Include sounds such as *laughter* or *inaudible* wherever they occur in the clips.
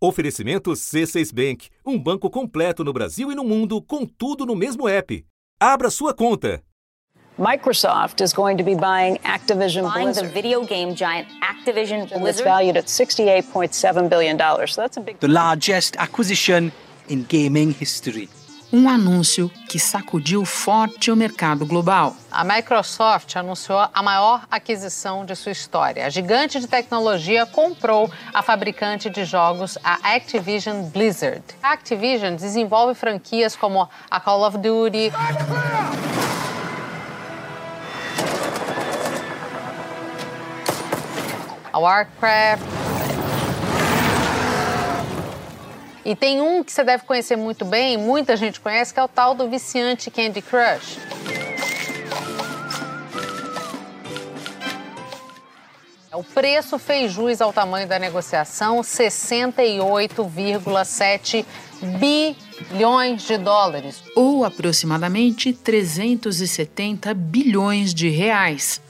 Oferecimento C6 Bank, um banco completo no Brasil e no mundo, com tudo no mesmo app. Abra sua conta. Microsoft is going to be buying Activision buying Blizzard. the video game giant Activision It's Blizzard. valued at $68.7 billion. So that's a big the largest acquisition in gaming history. Um anúncio que sacudiu forte o mercado global. A Microsoft anunciou a maior aquisição de sua história. A gigante de tecnologia comprou a fabricante de jogos, a Activision Blizzard. A Activision desenvolve franquias como a Call of Duty. A Warcraft. E tem um que você deve conhecer muito bem, muita gente conhece, que é o tal do viciante Candy Crush. O preço fez jus ao tamanho da negociação, 68,7 bilhões de dólares. Ou aproximadamente 370 bilhões de reais.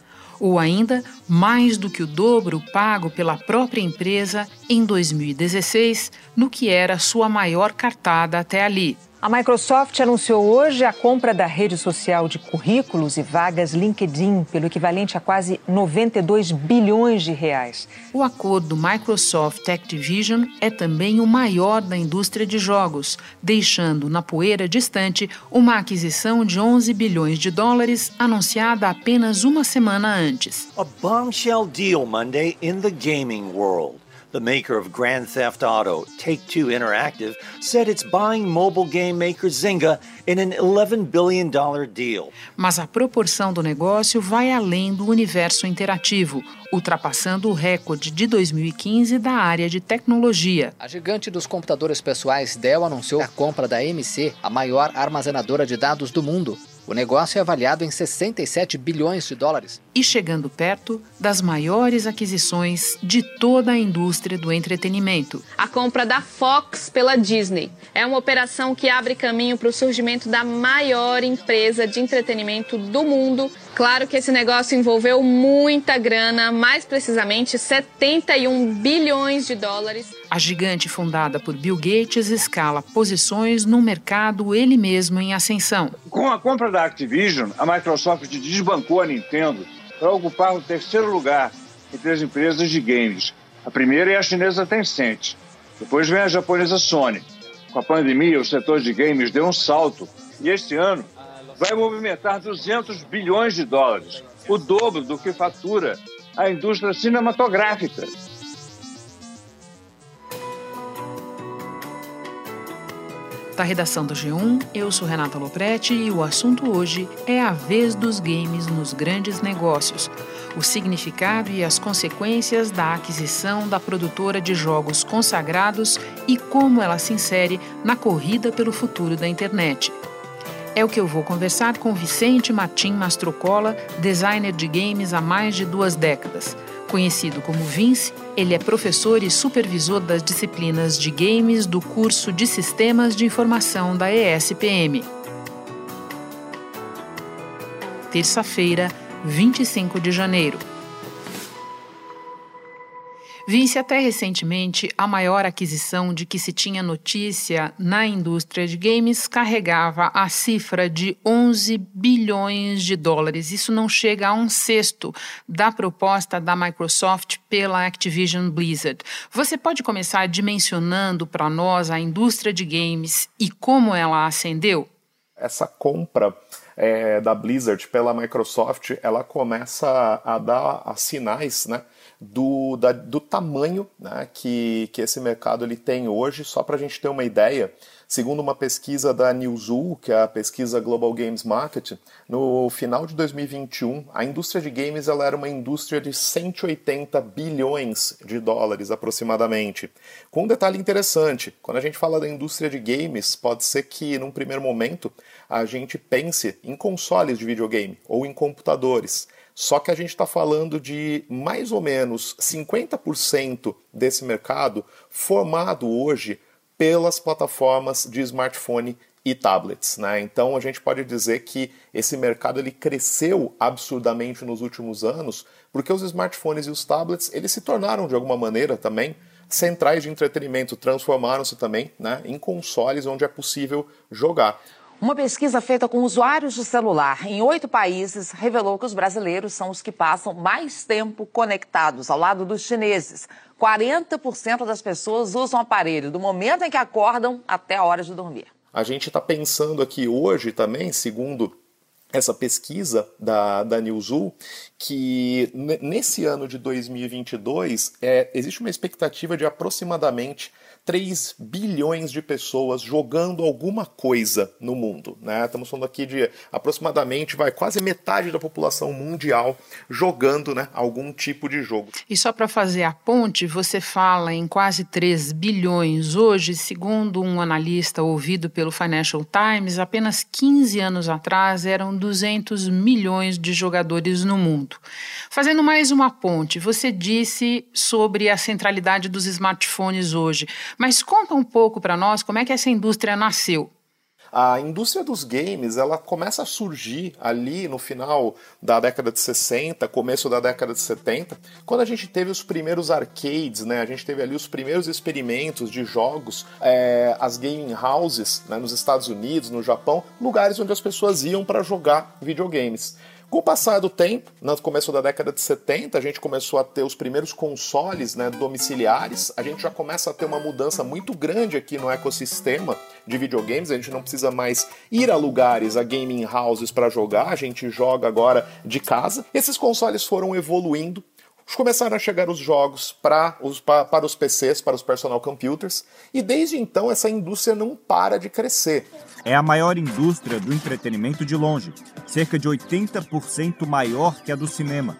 Ou ainda mais do que o dobro pago pela própria empresa em 2016, no que era sua maior cartada até ali. A Microsoft anunciou hoje a compra da rede social de currículos e vagas LinkedIn pelo equivalente a quase 92 bilhões de reais. O acordo Microsoft Activision é também o maior da indústria de jogos, deixando na poeira distante uma aquisição de 11 bilhões de dólares anunciada apenas uma semana antes. A bombshell deal Monday in the gaming world. The maker of Grand Theft Auto, Take Two Interactive, said it's buying mobile game maker Zynga in an $11 billion deal. Mas a proporção do negócio vai além do universo interativo, ultrapassando o recorde de 2015 da área de tecnologia. A gigante dos computadores pessoais Dell anunciou a compra da MC, a maior armazenadora de dados do mundo. O negócio é avaliado em 67 bilhões de dólares. E chegando perto das maiores aquisições de toda a indústria do entretenimento. A compra da Fox pela Disney é uma operação que abre caminho para o surgimento da maior empresa de entretenimento do mundo. Claro que esse negócio envolveu muita grana, mais precisamente 71 bilhões de dólares. A gigante fundada por Bill Gates escala posições no mercado ele mesmo em ascensão. Com a compra da Activision, a Microsoft desbancou a Nintendo para ocupar o terceiro lugar entre as empresas de games. A primeira é a chinesa Tencent. Depois vem a japonesa Sony. Com a pandemia, o setor de games deu um salto e este ano vai movimentar 200 bilhões de dólares, o dobro do que fatura a indústria cinematográfica. Da redação do G1, eu sou Renata Loprete e o assunto hoje é a vez dos games nos grandes negócios, o significado e as consequências da aquisição da produtora de jogos consagrados e como ela se insere na corrida pelo futuro da internet. É o que eu vou conversar com Vicente Martim Mastrocola, designer de games há mais de duas décadas. Conhecido como Vince, ele é professor e supervisor das disciplinas de games do curso de Sistemas de Informação da ESPM. Terça-feira, 25 de janeiro. Vince até recentemente a maior aquisição de que se tinha notícia na indústria de games carregava a cifra de 11 bilhões de dólares. Isso não chega a um sexto da proposta da Microsoft pela Activision Blizzard. Você pode começar dimensionando para nós a indústria de games e como ela ascendeu? Essa compra é, da Blizzard pela Microsoft, ela começa a dar a sinais, né? Do, da, do tamanho né, que, que esse mercado ele tem hoje. Só para a gente ter uma ideia, segundo uma pesquisa da Newzoo, que é a pesquisa Global Games Market, no final de 2021, a indústria de games ela era uma indústria de 180 bilhões de dólares aproximadamente. Com um detalhe interessante, quando a gente fala da indústria de games, pode ser que num primeiro momento a gente pense em consoles de videogame ou em computadores. Só que a gente está falando de mais ou menos 50% desse mercado formado hoje pelas plataformas de smartphone e tablets, né? Então a gente pode dizer que esse mercado ele cresceu absurdamente nos últimos anos, porque os smartphones e os tablets eles se tornaram de alguma maneira também centrais de entretenimento transformaram-se também né, em consoles onde é possível jogar. Uma pesquisa feita com usuários de celular em oito países revelou que os brasileiros são os que passam mais tempo conectados ao lado dos chineses. 40% das pessoas usam o aparelho do momento em que acordam até a hora de dormir. A gente está pensando aqui hoje também, segundo essa pesquisa da, da Newzoo, que nesse ano de 2022 é, existe uma expectativa de aproximadamente 3 bilhões de pessoas jogando alguma coisa no mundo. Né? Estamos falando aqui de aproximadamente vai quase metade da população mundial jogando né, algum tipo de jogo. E só para fazer a ponte, você fala em quase 3 bilhões. Hoje, segundo um analista ouvido pelo Financial Times, apenas 15 anos atrás eram 200 milhões de jogadores no mundo. Fazendo mais uma ponte, você disse sobre a centralidade dos smartphones hoje. Mas conta um pouco para nós como é que essa indústria nasceu. A indústria dos games ela começa a surgir ali no final da década de 60, começo da década de 70, quando a gente teve os primeiros arcades, né? A gente teve ali os primeiros experimentos de jogos, é, as gaming houses né, nos Estados Unidos, no Japão, lugares onde as pessoas iam para jogar videogames. Com o passar do tempo, no começo da década de 70, a gente começou a ter os primeiros consoles né, domiciliares, a gente já começa a ter uma mudança muito grande aqui no ecossistema de videogames, a gente não precisa mais ir a lugares, a gaming houses para jogar, a gente joga agora de casa. Esses consoles foram evoluindo, começaram a chegar os jogos para os, para os PCs, para os personal computers, e desde então essa indústria não para de crescer. É a maior indústria do entretenimento de longe, cerca de 80% maior que a do cinema.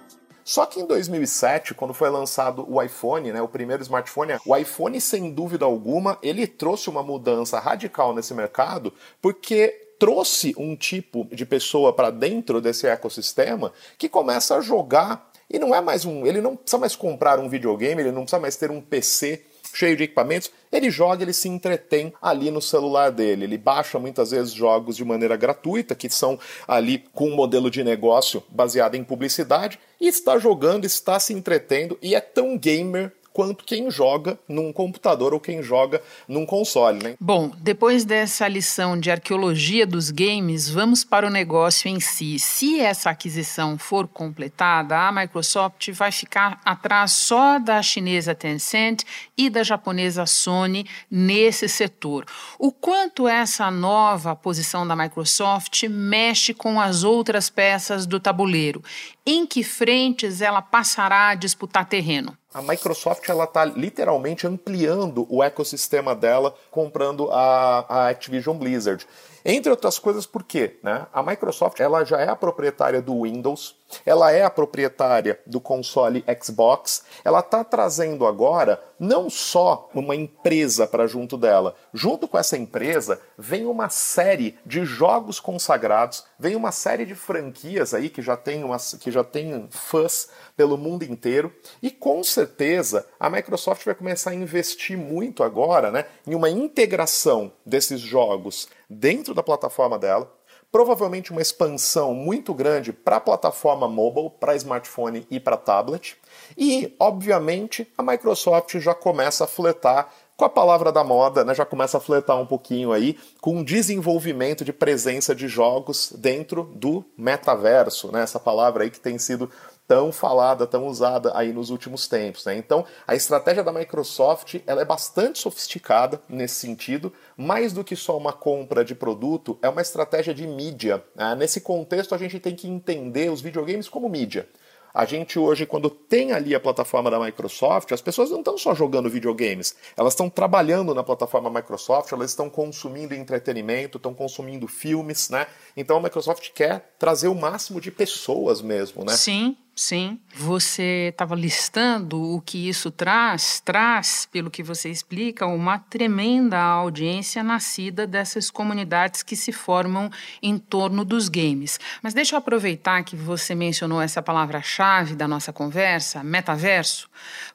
Só que em 2007, quando foi lançado o iPhone, né, o primeiro smartphone, o iPhone, sem dúvida alguma, ele trouxe uma mudança radical nesse mercado, porque trouxe um tipo de pessoa para dentro desse ecossistema que começa a jogar e não é mais um, ele não precisa mais comprar um videogame, ele não precisa mais ter um PC cheio de equipamentos, ele joga, ele se entretém ali no celular dele. Ele baixa muitas vezes jogos de maneira gratuita, que são ali com um modelo de negócio baseado em publicidade, e está jogando, está se entretendo e é tão gamer quanto quem joga num computador ou quem joga num console. Né? Bom, depois dessa lição de arqueologia dos games, vamos para o negócio em si. Se essa aquisição for completada, a Microsoft vai ficar atrás só da chinesa Tencent e da japonesa Sony nesse setor. O quanto essa nova posição da Microsoft mexe com as outras peças do tabuleiro? Em que frentes ela passará a disputar terreno? A Microsoft ela está literalmente ampliando o ecossistema dela comprando a, a Activision Blizzard. Entre outras coisas, por quê? Né? A Microsoft ela já é a proprietária do Windows, ela é a proprietária do console Xbox, ela está trazendo agora não só uma empresa para junto dela, junto com essa empresa vem uma série de jogos consagrados, vem uma série de franquias aí que já tem, uma, que já tem fãs pelo mundo inteiro e com certeza a Microsoft vai começar a investir muito agora né, em uma integração desses jogos dentro da plataforma dela, provavelmente uma expansão muito grande para a plataforma mobile, para smartphone e para tablet. E, obviamente, a Microsoft já começa a fletar com a palavra da moda, né, já começa a fletar um pouquinho aí com o desenvolvimento de presença de jogos dentro do metaverso, né, essa palavra aí que tem sido tão falada, tão usada aí nos últimos tempos. Né? Então, a estratégia da Microsoft ela é bastante sofisticada nesse sentido, mais do que só uma compra de produto, é uma estratégia de mídia. Né? Nesse contexto, a gente tem que entender os videogames como mídia. A gente hoje, quando tem ali a plataforma da Microsoft, as pessoas não estão só jogando videogames, elas estão trabalhando na plataforma Microsoft, elas estão consumindo entretenimento, estão consumindo filmes, né? Então a Microsoft quer trazer o máximo de pessoas mesmo, né? Sim, Sim, você estava listando o que isso traz, traz, pelo que você explica, uma tremenda audiência nascida dessas comunidades que se formam em torno dos games. Mas deixa eu aproveitar que você mencionou essa palavra-chave da nossa conversa, metaverso,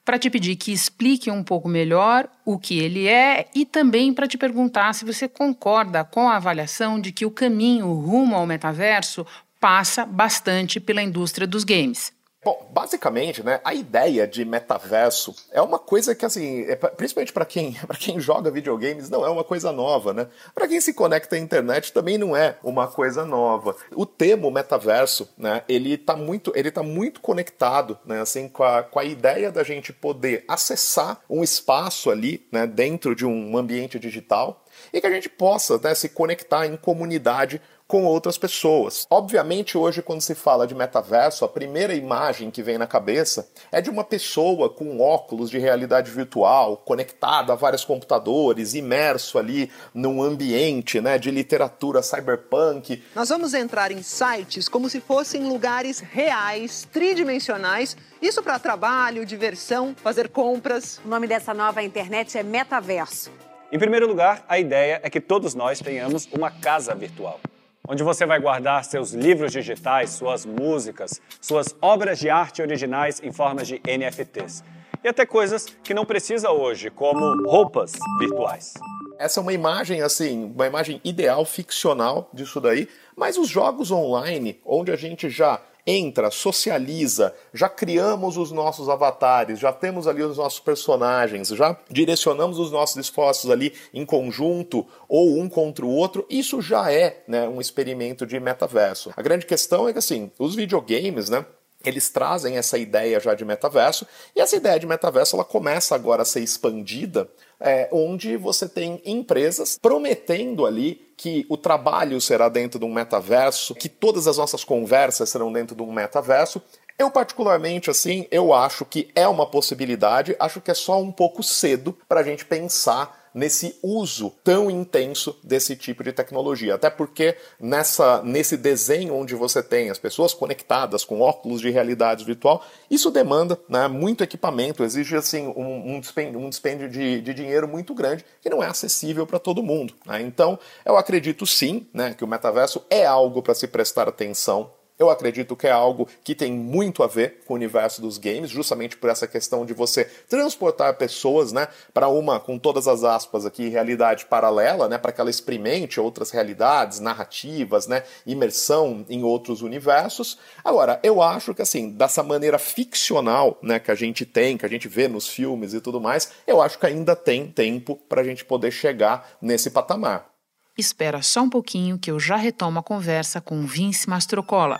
para te pedir que explique um pouco melhor o que ele é e também para te perguntar se você concorda com a avaliação de que o caminho rumo ao metaverso passa bastante pela indústria dos games. Bom, basicamente, né, a ideia de metaverso é uma coisa que, assim, é, principalmente para quem, *laughs* quem joga videogames, não é uma coisa nova, né? Para quem se conecta à internet também não é uma coisa nova. O termo metaverso, né, ele tá muito, ele tá muito conectado, né, assim, com a, com a ideia da gente poder acessar um espaço ali, né, dentro de um ambiente digital e que a gente possa né, se conectar em comunidade com outras pessoas. Obviamente, hoje, quando se fala de metaverso, a primeira imagem que vem na cabeça é de uma pessoa com óculos de realidade virtual, conectada a vários computadores, imerso ali num ambiente né, de literatura cyberpunk. Nós vamos entrar em sites como se fossem lugares reais, tridimensionais. Isso para trabalho, diversão, fazer compras. O nome dessa nova internet é metaverso. Em primeiro lugar, a ideia é que todos nós tenhamos uma casa virtual onde você vai guardar seus livros digitais, suas músicas, suas obras de arte originais em formas de NFTs. E até coisas que não precisa hoje, como roupas virtuais. Essa é uma imagem assim, uma imagem ideal ficcional disso daí, mas os jogos online, onde a gente já entra, socializa, já criamos os nossos avatares, já temos ali os nossos personagens, já direcionamos os nossos esforços ali em conjunto ou um contra o outro, isso já é né, um experimento de metaverso. A grande questão é que assim, os videogames, né? Eles trazem essa ideia já de metaverso, e essa ideia de metaverso ela começa agora a ser expandida, é, onde você tem empresas prometendo ali que o trabalho será dentro de um metaverso, que todas as nossas conversas serão dentro de um metaverso. Eu particularmente assim, eu acho que é uma possibilidade, acho que é só um pouco cedo para a gente pensar nesse uso tão intenso desse tipo de tecnologia. Até porque nessa, nesse desenho onde você tem as pessoas conectadas com óculos de realidade virtual, isso demanda né, muito equipamento, exige assim, um, um dispêndio, um dispêndio de, de, dinheiro muito grande que não é acessível para todo mundo. Né? Então, eu acredito sim né, que o metaverso é algo para se prestar atenção eu acredito que é algo que tem muito a ver com o universo dos games, justamente por essa questão de você transportar pessoas, né, para uma, com todas as aspas aqui, realidade paralela, né, para que ela experimente outras realidades, narrativas, né, imersão em outros universos. Agora, eu acho que assim, dessa maneira ficcional, né, que a gente tem, que a gente vê nos filmes e tudo mais, eu acho que ainda tem tempo para a gente poder chegar nesse patamar. Espera só um pouquinho que eu já retomo a conversa com Vince Mastrocola.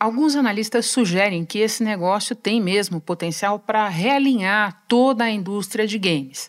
Alguns analistas sugerem que esse negócio tem mesmo potencial para realinhar toda a indústria de games.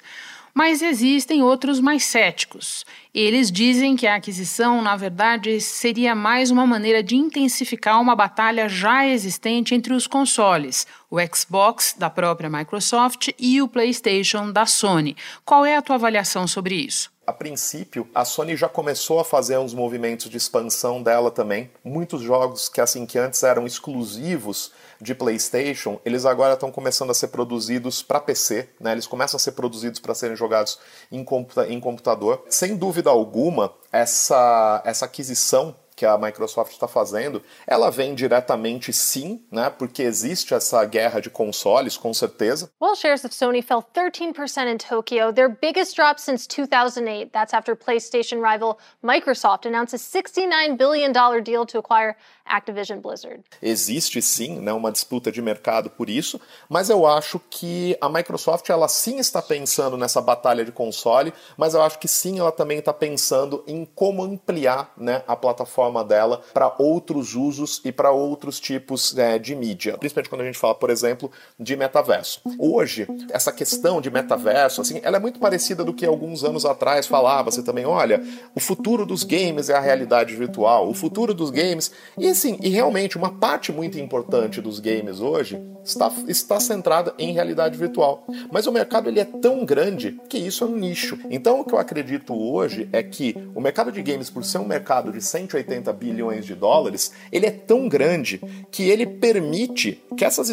Mas existem outros mais céticos. Eles dizem que a aquisição, na verdade, seria mais uma maneira de intensificar uma batalha já existente entre os consoles, o Xbox da própria Microsoft e o PlayStation da Sony. Qual é a tua avaliação sobre isso? A princípio, a Sony já começou a fazer uns movimentos de expansão dela também. Muitos jogos que assim que antes eram exclusivos de PlayStation, eles agora estão começando a ser produzidos para PC, né? Eles começam a ser produzidos para serem jogados em, computa em computador. Sem dúvida alguma, essa, essa aquisição que a Microsoft está fazendo, ela vem diretamente sim, né? Porque existe essa guerra de consoles, com certeza. Well, shares of Sony fell 13% in Tokyo, their biggest drop since 2008. That's after PlayStation rival Microsoft announced a 69 billion dollar deal to acquire Activision Blizzard. Existe sim, né, uma disputa de mercado por isso, mas eu acho que a Microsoft ela sim está pensando nessa batalha de console, mas eu acho que sim ela também está pensando em como ampliar, né, a plataforma plataforma dela para outros usos e para outros tipos é, de mídia. Principalmente quando a gente fala, por exemplo, de metaverso. Hoje, essa questão de metaverso, assim, ela é muito parecida do que alguns anos atrás falava-se também, olha, o futuro dos games é a realidade virtual, o futuro dos games. E assim, e realmente uma parte muito importante dos games hoje está, está centrada em realidade virtual. Mas o mercado ele é tão grande que isso é um nicho. Então o que eu acredito hoje é que o mercado de games, por ser um mercado de 180 250 bilhões de dólares, ele é tão grande que ele permite que essas,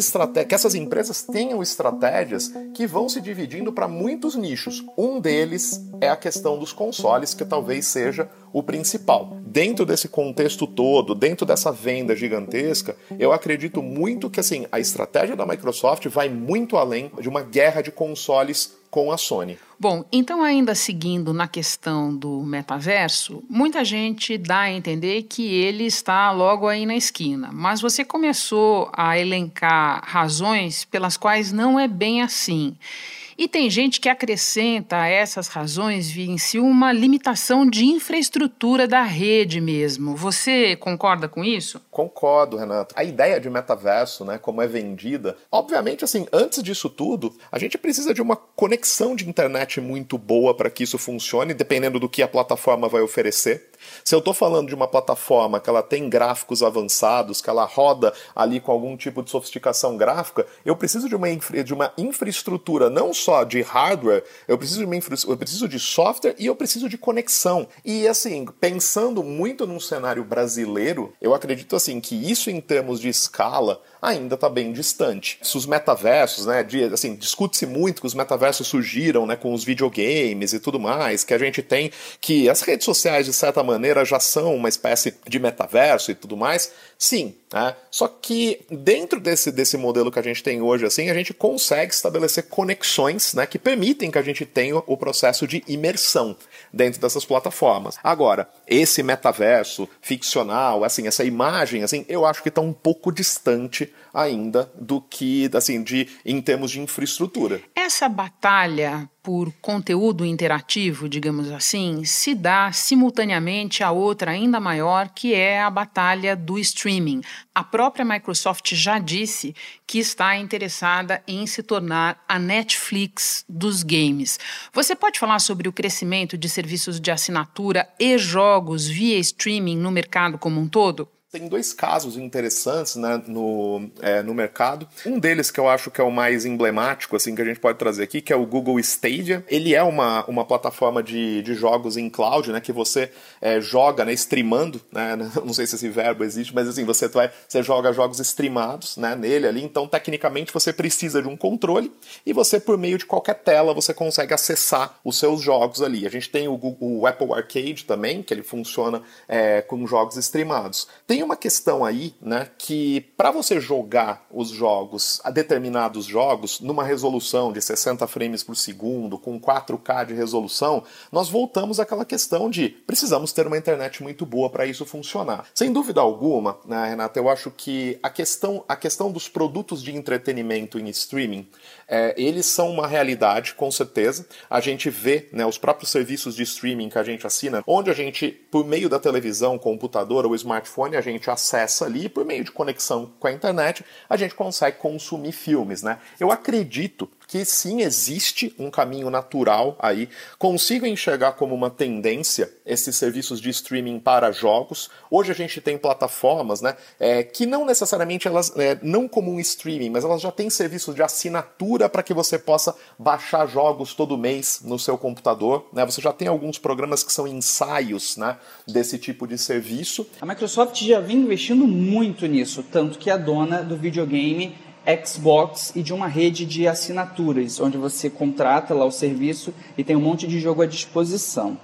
que essas empresas tenham estratégias que vão se dividindo para muitos nichos. Um deles é a questão dos consoles, que talvez seja o principal. Dentro desse contexto todo, dentro dessa venda gigantesca, eu acredito muito que assim, a estratégia da Microsoft vai muito além de uma guerra de consoles com a Sony. Bom, então ainda seguindo na questão do metaverso, muita gente dá a entender que ele está logo aí na esquina, mas você começou a elencar razões pelas quais não é bem assim. E tem gente que acrescenta a essas razões, Vinci, uma limitação de infraestrutura da rede mesmo. Você concorda com isso? Concordo, Renato. A ideia de metaverso, né, como é vendida, obviamente, assim, antes disso tudo, a gente precisa de uma conexão de internet muito boa para que isso funcione, dependendo do que a plataforma vai oferecer. Se eu estou falando de uma plataforma que ela tem gráficos avançados, que ela roda ali com algum tipo de sofisticação gráfica, eu preciso de uma, infra, de uma infraestrutura não só de hardware, eu preciso de, uma infra, eu preciso de software e eu preciso de conexão. E assim, pensando muito num cenário brasileiro, eu acredito assim que isso em termos de escala ainda está bem distante. Se os metaversos, né, de, assim, discute-se muito que os metaversos surgiram, né, com os videogames e tudo mais, que a gente tem que as redes sociais de certa maneira já são uma espécie de metaverso e tudo mais. Sim, né? Só que dentro desse, desse modelo que a gente tem hoje, assim, a gente consegue estabelecer conexões né, que permitem que a gente tenha o processo de imersão dentro dessas plataformas. Agora, esse metaverso ficcional, assim, essa imagem, assim, eu acho que está um pouco distante ainda do que, assim, de em termos de infraestrutura. Essa batalha por conteúdo interativo, digamos assim, se dá simultaneamente a outra ainda maior, que é a batalha do streaming. A própria Microsoft já disse que está interessada em se tornar a Netflix dos games. Você pode falar sobre o crescimento de serviços de assinatura e jogos via streaming no mercado como um todo? Tem dois casos interessantes né, no, é, no mercado. Um deles que eu acho que é o mais emblemático, assim, que a gente pode trazer aqui, que é o Google Stadia. Ele é uma, uma plataforma de, de jogos em cloud, né, que você é, joga, né, streamando, né, *laughs* não sei se esse verbo existe, mas assim, você, vai, você joga jogos streamados, né, nele ali, então tecnicamente você precisa de um controle e você, por meio de qualquer tela, você consegue acessar os seus jogos ali. A gente tem o, Google, o Apple Arcade também, que ele funciona é, com jogos streamados. Tem tem uma questão aí, né, que para você jogar os jogos, a determinados jogos, numa resolução de 60 frames por segundo, com 4K de resolução, nós voltamos àquela questão de precisamos ter uma internet muito boa para isso funcionar. Sem dúvida alguma, né, Renata, eu acho que a questão, a questão dos produtos de entretenimento em streaming, é, eles são uma realidade, com certeza. A gente vê né, os próprios serviços de streaming que a gente assina, onde a gente, por meio da televisão, computador ou smartphone, gente acessa ali, por meio de conexão com a internet, a gente consegue consumir filmes, né? Eu acredito que sim existe um caminho natural aí. Consigo enxergar como uma tendência esses serviços de streaming para jogos. Hoje a gente tem plataformas, né, é, que não necessariamente elas, é, não como um streaming, mas elas já têm serviços de assinatura para que você possa baixar jogos todo mês no seu computador. Né? Você já tem alguns programas que são ensaios, né, desse tipo de serviço. A Microsoft já vem investindo muito nisso, tanto que a dona do videogame Xbox e de uma rede de assinaturas, onde você contrata lá o serviço e tem um monte de jogo à disposição.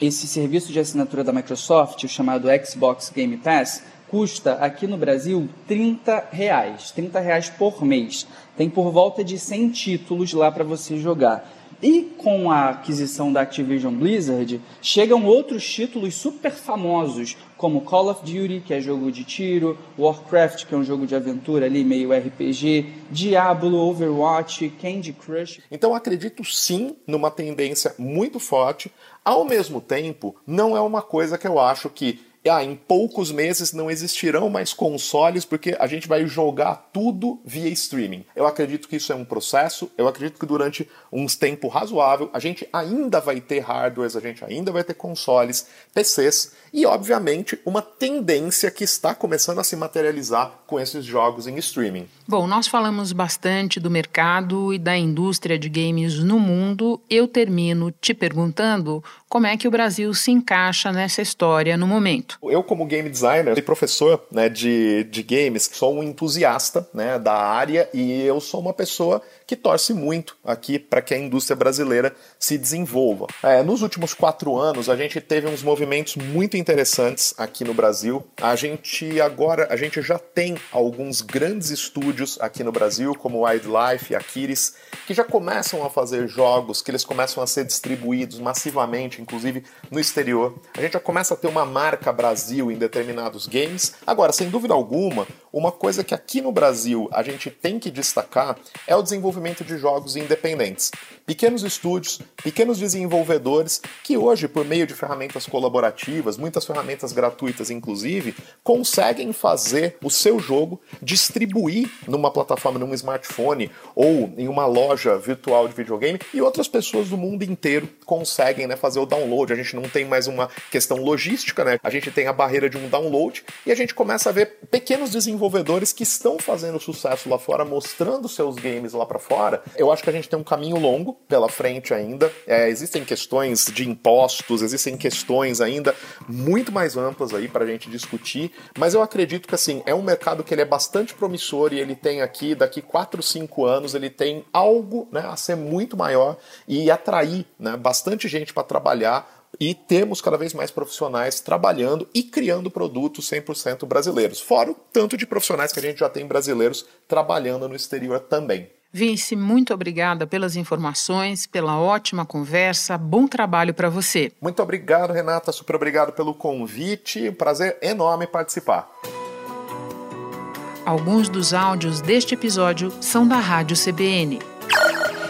Esse serviço de assinatura da Microsoft, o chamado Xbox Game Pass, custa aqui no Brasil 30 reais, 30 reais por mês. Tem por volta de 100 títulos lá para você jogar. E com a aquisição da Activision Blizzard, chegam outros títulos super famosos, como Call of Duty, que é jogo de tiro, Warcraft, que é um jogo de aventura ali, meio RPG, Diablo, Overwatch, Candy Crush. Então acredito sim numa tendência muito forte. Ao mesmo tempo, não é uma coisa que eu acho que ah, em poucos meses não existirão mais consoles porque a gente vai jogar tudo via streaming. Eu acredito que isso é um processo, eu acredito que durante uns tempo razoável a gente ainda vai ter hardwares, a gente ainda vai ter consoles, PCs e, obviamente, uma tendência que está começando a se materializar com esses jogos em streaming. Bom, nós falamos bastante do mercado e da indústria de games no mundo. Eu termino te perguntando como é que o Brasil se encaixa nessa história no momento. Assunto. Eu, como game designer e professor né, de, de games, sou um entusiasta né, da área e eu sou uma pessoa que torce muito aqui para que a indústria brasileira se desenvolva. É, nos últimos quatro anos, a gente teve uns movimentos muito interessantes aqui no Brasil. A gente agora, a gente já tem alguns grandes estúdios aqui no Brasil, como Wildlife e Aquiris, que já começam a fazer jogos, que eles começam a ser distribuídos massivamente, inclusive no exterior. A gente já começa a ter uma marca Brasil em determinados games. Agora, sem dúvida alguma, uma coisa que aqui no Brasil a gente tem que destacar é o desenvolvimento de jogos independentes. Pequenos estúdios, pequenos desenvolvedores que hoje, por meio de ferramentas colaborativas, muitas ferramentas gratuitas inclusive, conseguem fazer o seu jogo distribuir numa plataforma, num smartphone ou em uma loja virtual de videogame e outras pessoas do mundo inteiro conseguem né, fazer o download. A gente não tem mais uma questão logística, né? A gente tem a barreira de um download e a gente começa a ver pequenos desenvolvedores que estão fazendo sucesso lá fora, mostrando seus games lá para fora. Eu acho que a gente tem um caminho longo pela frente ainda. É, existem questões de impostos, existem questões ainda muito mais amplas aí para a gente discutir, mas eu acredito que assim é um mercado que ele é bastante promissor e ele tem aqui daqui 4, 5 anos ele tem algo né, a ser muito maior e atrair né, bastante gente para trabalhar e temos cada vez mais profissionais trabalhando e criando produtos 100% brasileiros, fora o tanto de profissionais que a gente já tem brasileiros trabalhando no exterior também. Vince, muito obrigada pelas informações, pela ótima conversa. Bom trabalho para você. Muito obrigado, Renata. Super obrigado pelo convite. Prazer enorme participar. Alguns dos áudios deste episódio são da Rádio CBN.